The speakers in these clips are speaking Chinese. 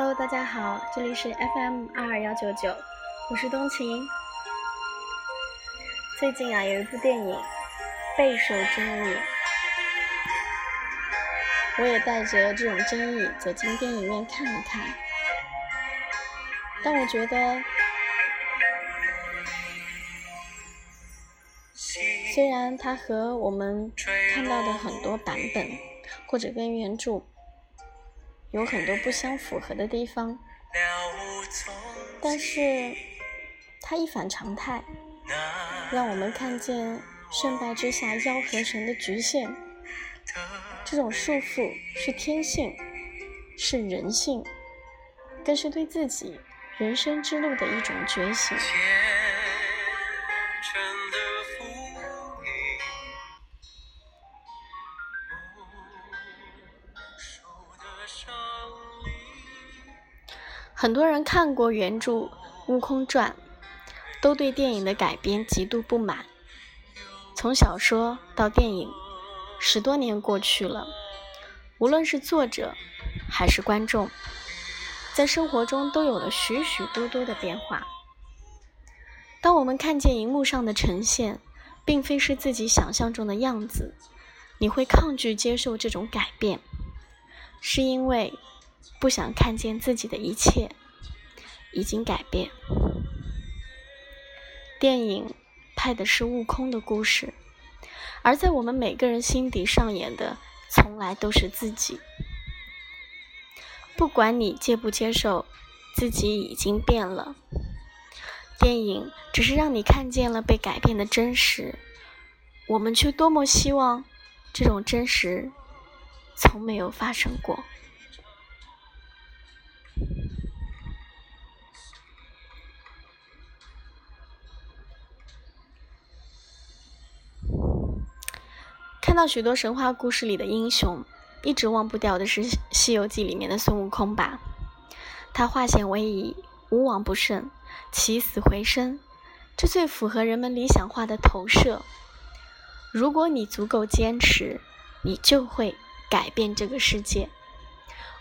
Hello，大家好，这里是 FM 二二幺九九，我是冬晴。最近啊，有一部电影备受争议，我也带着这种争议走进电影院看了看。但我觉得，虽然它和我们看到的很多版本或者跟原著有很多不相符合的地方，但是它一反常态，让我们看见胜败之下妖和神的局限。这种束缚是天性，是人性，更是对自己。人生之路的一种觉醒。很多人看过原著《悟空传》，都对电影的改编极度不满。从小说到电影，十多年过去了，无论是作者还是观众。在生活中都有了许许多多的变化。当我们看见荧幕上的呈现，并非是自己想象中的样子，你会抗拒接受这种改变，是因为不想看见自己的一切已经改变。电影拍的是悟空的故事，而在我们每个人心底上演的，从来都是自己。不管你接不接受，自己已经变了。电影只是让你看见了被改变的真实，我们却多么希望这种真实从没有发生过。看到许多神话故事里的英雄。一直忘不掉的是《西游记》里面的孙悟空吧？他化险为夷，无往不胜，起死回生，这最符合人们理想化的投射。如果你足够坚持，你就会改变这个世界。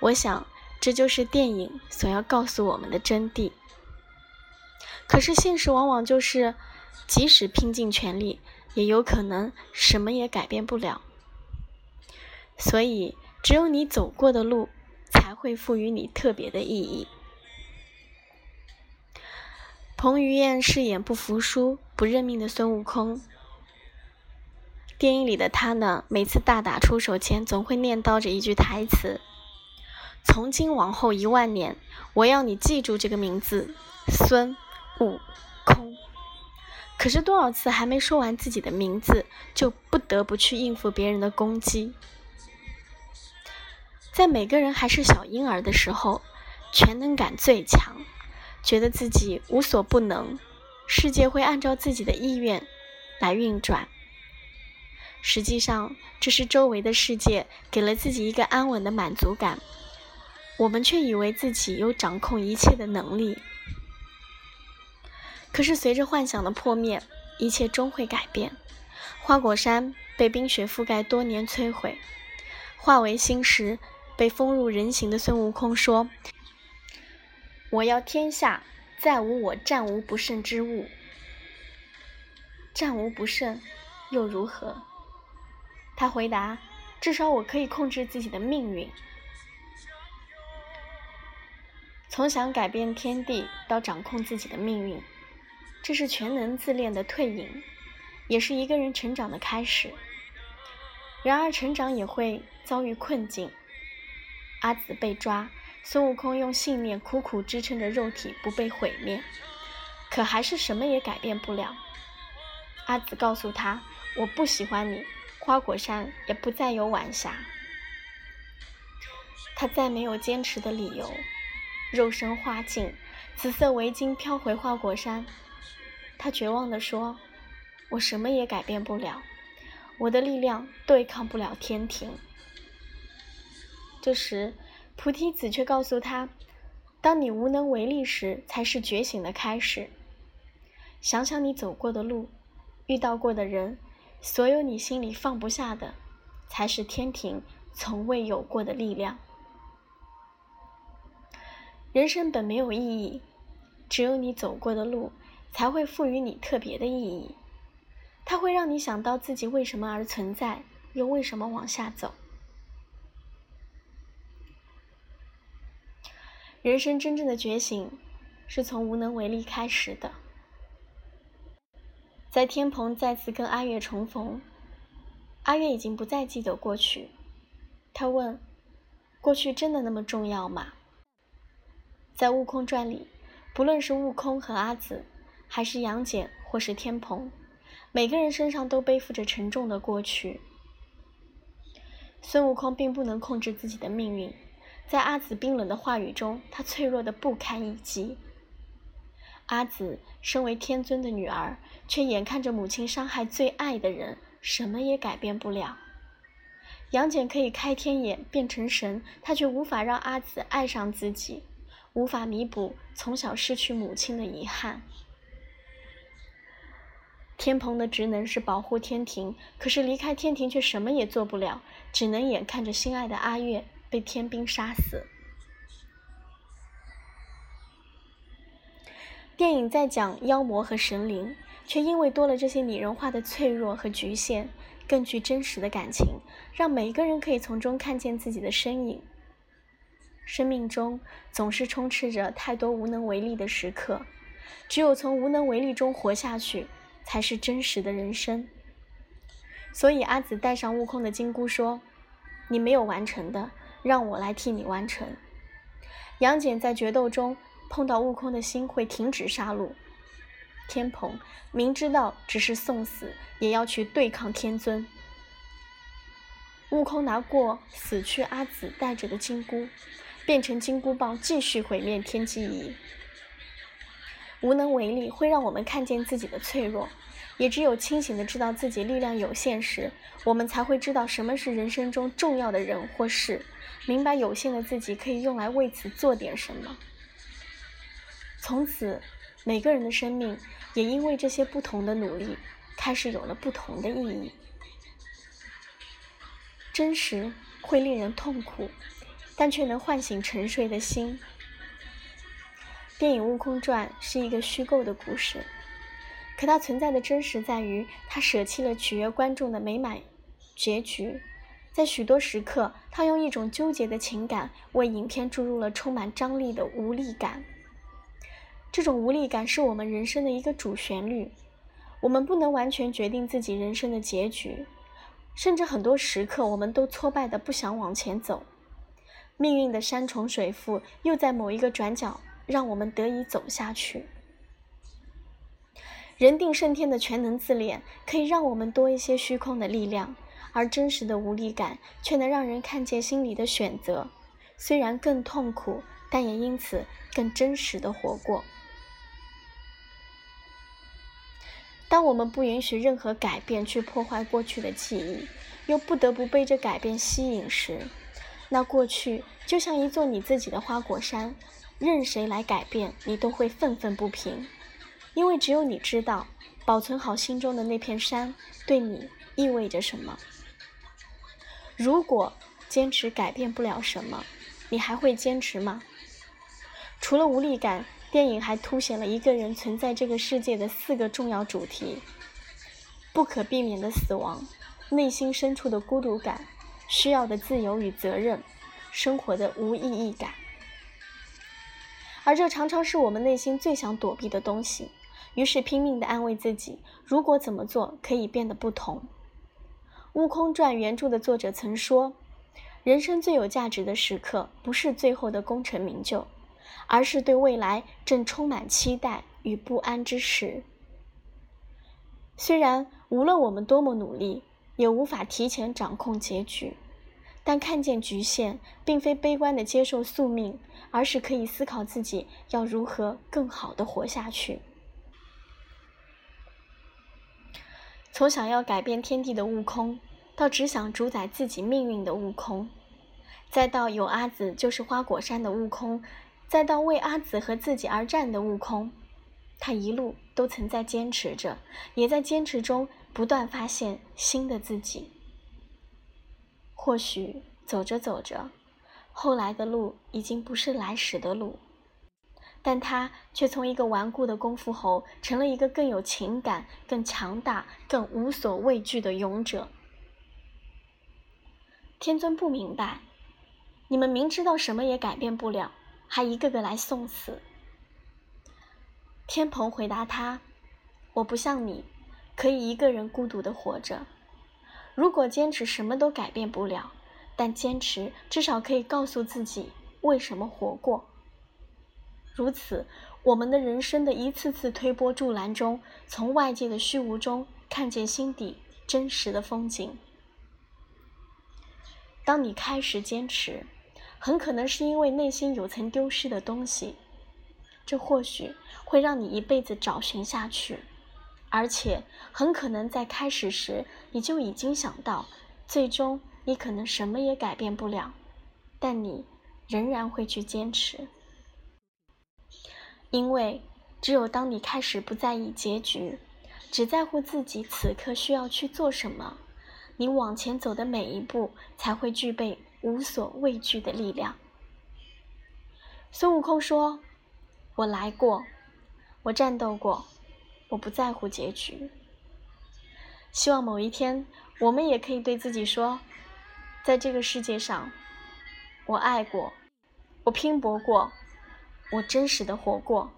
我想，这就是电影所要告诉我们的真谛。可是现实往往就是，即使拼尽全力，也有可能什么也改变不了。所以，只有你走过的路，才会赋予你特别的意义。彭于晏饰演不服输、不认命的孙悟空。电影里的他呢，每次大打出手前，总会念叨着一句台词：“从今往后一万年，我要你记住这个名字——孙悟空。”可是多少次还没说完自己的名字，就不得不去应付别人的攻击。在每个人还是小婴儿的时候，全能感最强，觉得自己无所不能，世界会按照自己的意愿来运转。实际上，这是周围的世界给了自己一个安稳的满足感，我们却以为自己有掌控一切的能力。可是，随着幻想的破灭，一切终会改变。花果山被冰雪覆盖多年，摧毁，化为星石。被封入人形的孙悟空说：“我要天下再无我战无不胜之物。战无不胜又如何？”他回答：“至少我可以控制自己的命运。从想改变天地到掌控自己的命运，这是全能自恋的退隐，也是一个人成长的开始。然而，成长也会遭遇困境。”阿紫被抓，孙悟空用信念苦苦支撑着肉体不被毁灭，可还是什么也改变不了。阿紫告诉他：“我不喜欢你，花果山也不再有晚霞。”他再没有坚持的理由，肉身化尽，紫色围巾飘回花果山。他绝望地说：“我什么也改变不了，我的力量对抗不了天庭。”这时，菩提子却告诉他：“当你无能为力时，才是觉醒的开始。想想你走过的路，遇到过的人，所有你心里放不下的，才是天庭从未有过的力量。”人生本没有意义，只有你走过的路才会赋予你特别的意义。它会让你想到自己为什么而存在，又为什么往下走。人生真正的觉醒，是从无能为力开始的。在天蓬再次跟阿月重逢，阿月已经不再记得过去。他问：“过去真的那么重要吗？”在《悟空传》里，不论是悟空和阿紫，还是杨戬或是天蓬，每个人身上都背负着沉重的过去。孙悟空并不能控制自己的命运。在阿紫冰冷的话语中，他脆弱的不堪一击。阿紫身为天尊的女儿，却眼看着母亲伤害最爱的人，什么也改变不了。杨戬可以开天眼变成神，他却无法让阿紫爱上自己，无法弥补从小失去母亲的遗憾。天蓬的职能是保护天庭，可是离开天庭却什么也做不了，只能眼看着心爱的阿月。被天兵杀死。电影在讲妖魔和神灵，却因为多了这些拟人化的脆弱和局限，更具真实的感情，让每一个人可以从中看见自己的身影。生命中总是充斥着太多无能为力的时刻，只有从无能为力中活下去，才是真实的人生。所以阿紫带上悟空的金箍说：“你没有完成的。”让我来替你完成。杨戬在决斗中碰到悟空的心会停止杀戮。天蓬明知道只是送死，也要去对抗天尊。悟空拿过死去阿紫带着的金箍，变成金箍棒，继续毁灭天机仪。无能为力会让我们看见自己的脆弱，也只有清醒的知道自己力量有限时，我们才会知道什么是人生中重要的人或事。明白有限的自己可以用来为此做点什么。从此，每个人的生命也因为这些不同的努力，开始有了不同的意义。真实会令人痛苦，但却能唤醒沉睡的心。电影《悟空传》是一个虚构的故事，可它存在的真实在于，它舍弃了取悦观众的美满结局。在许多时刻，他用一种纠结的情感为影片注入了充满张力的无力感。这种无力感是我们人生的一个主旋律。我们不能完全决定自己人生的结局，甚至很多时刻，我们都挫败的不想往前走。命运的山重水复，又在某一个转角让我们得以走下去。人定胜天的全能自恋，可以让我们多一些虚空的力量。而真实的无力感，却能让人看见心里的选择，虽然更痛苦，但也因此更真实的活过。当我们不允许任何改变去破坏过去的记忆，又不得不被这改变吸引时，那过去就像一座你自己的花果山，任谁来改变，你都会愤愤不平，因为只有你知道，保存好心中的那片山，对你意味着什么。如果坚持改变不了什么，你还会坚持吗？除了无力感，电影还凸显了一个人存在这个世界的四个重要主题：不可避免的死亡、内心深处的孤独感、需要的自由与责任、生活的无意义感。而这常常是我们内心最想躲避的东西，于是拼命地安慰自己：如果怎么做可以变得不同。《悟空传》原著的作者曾说：“人生最有价值的时刻，不是最后的功成名就，而是对未来正充满期待与不安之时。虽然无论我们多么努力，也无法提前掌控结局，但看见局限，并非悲观的接受宿命，而是可以思考自己要如何更好的活下去。”从想要改变天地的悟空，到只想主宰自己命运的悟空，再到有阿紫就是花果山的悟空，再到为阿紫和自己而战的悟空，他一路都曾在坚持着，也在坚持中不断发现新的自己。或许走着走着，后来的路已经不是来时的路，但他却从一个顽固的功夫猴，成了一个更有情感、更强大、更无所畏惧的勇者。天尊不明白，你们明知道什么也改变不了，还一个个来送死。天蓬回答他：“我不像你，可以一个人孤独的活着。如果坚持，什么都改变不了，但坚持至少可以告诉自己为什么活过。”如此，我们的人生的一次次推波助澜中，从外界的虚无中看见心底真实的风景。当你开始坚持，很可能是因为内心有曾丢失的东西，这或许会让你一辈子找寻下去，而且很可能在开始时你就已经想到，最终你可能什么也改变不了，但你仍然会去坚持。因为，只有当你开始不在意结局，只在乎自己此刻需要去做什么，你往前走的每一步才会具备无所畏惧的力量。孙悟空说：“我来过，我战斗过，我不在乎结局。”希望某一天，我们也可以对自己说：“在这个世界上，我爱过，我拼搏过。”我真实的活过，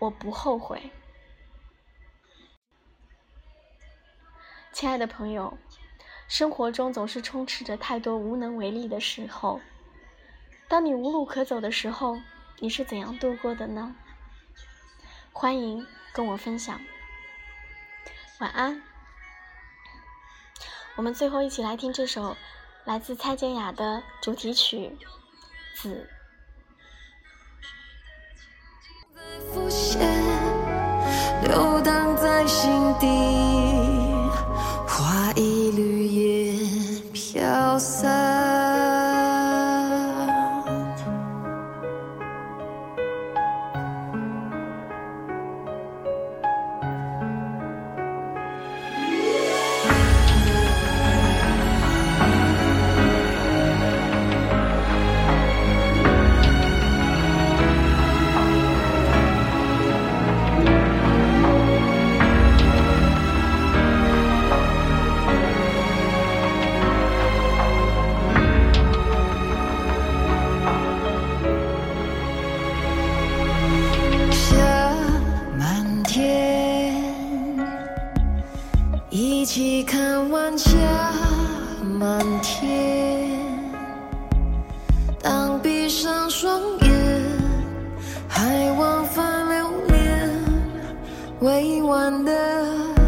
我不后悔。亲爱的朋友，生活中总是充斥着太多无能为力的时候。当你无路可走的时候，你是怎样度过的呢？欢迎跟我分享。晚安。我们最后一起来听这首来自蔡健雅的主题曲《紫》。浮现，流荡在心底，花一缕烟飘散。满天。当闭上双眼，还往返流连未完的。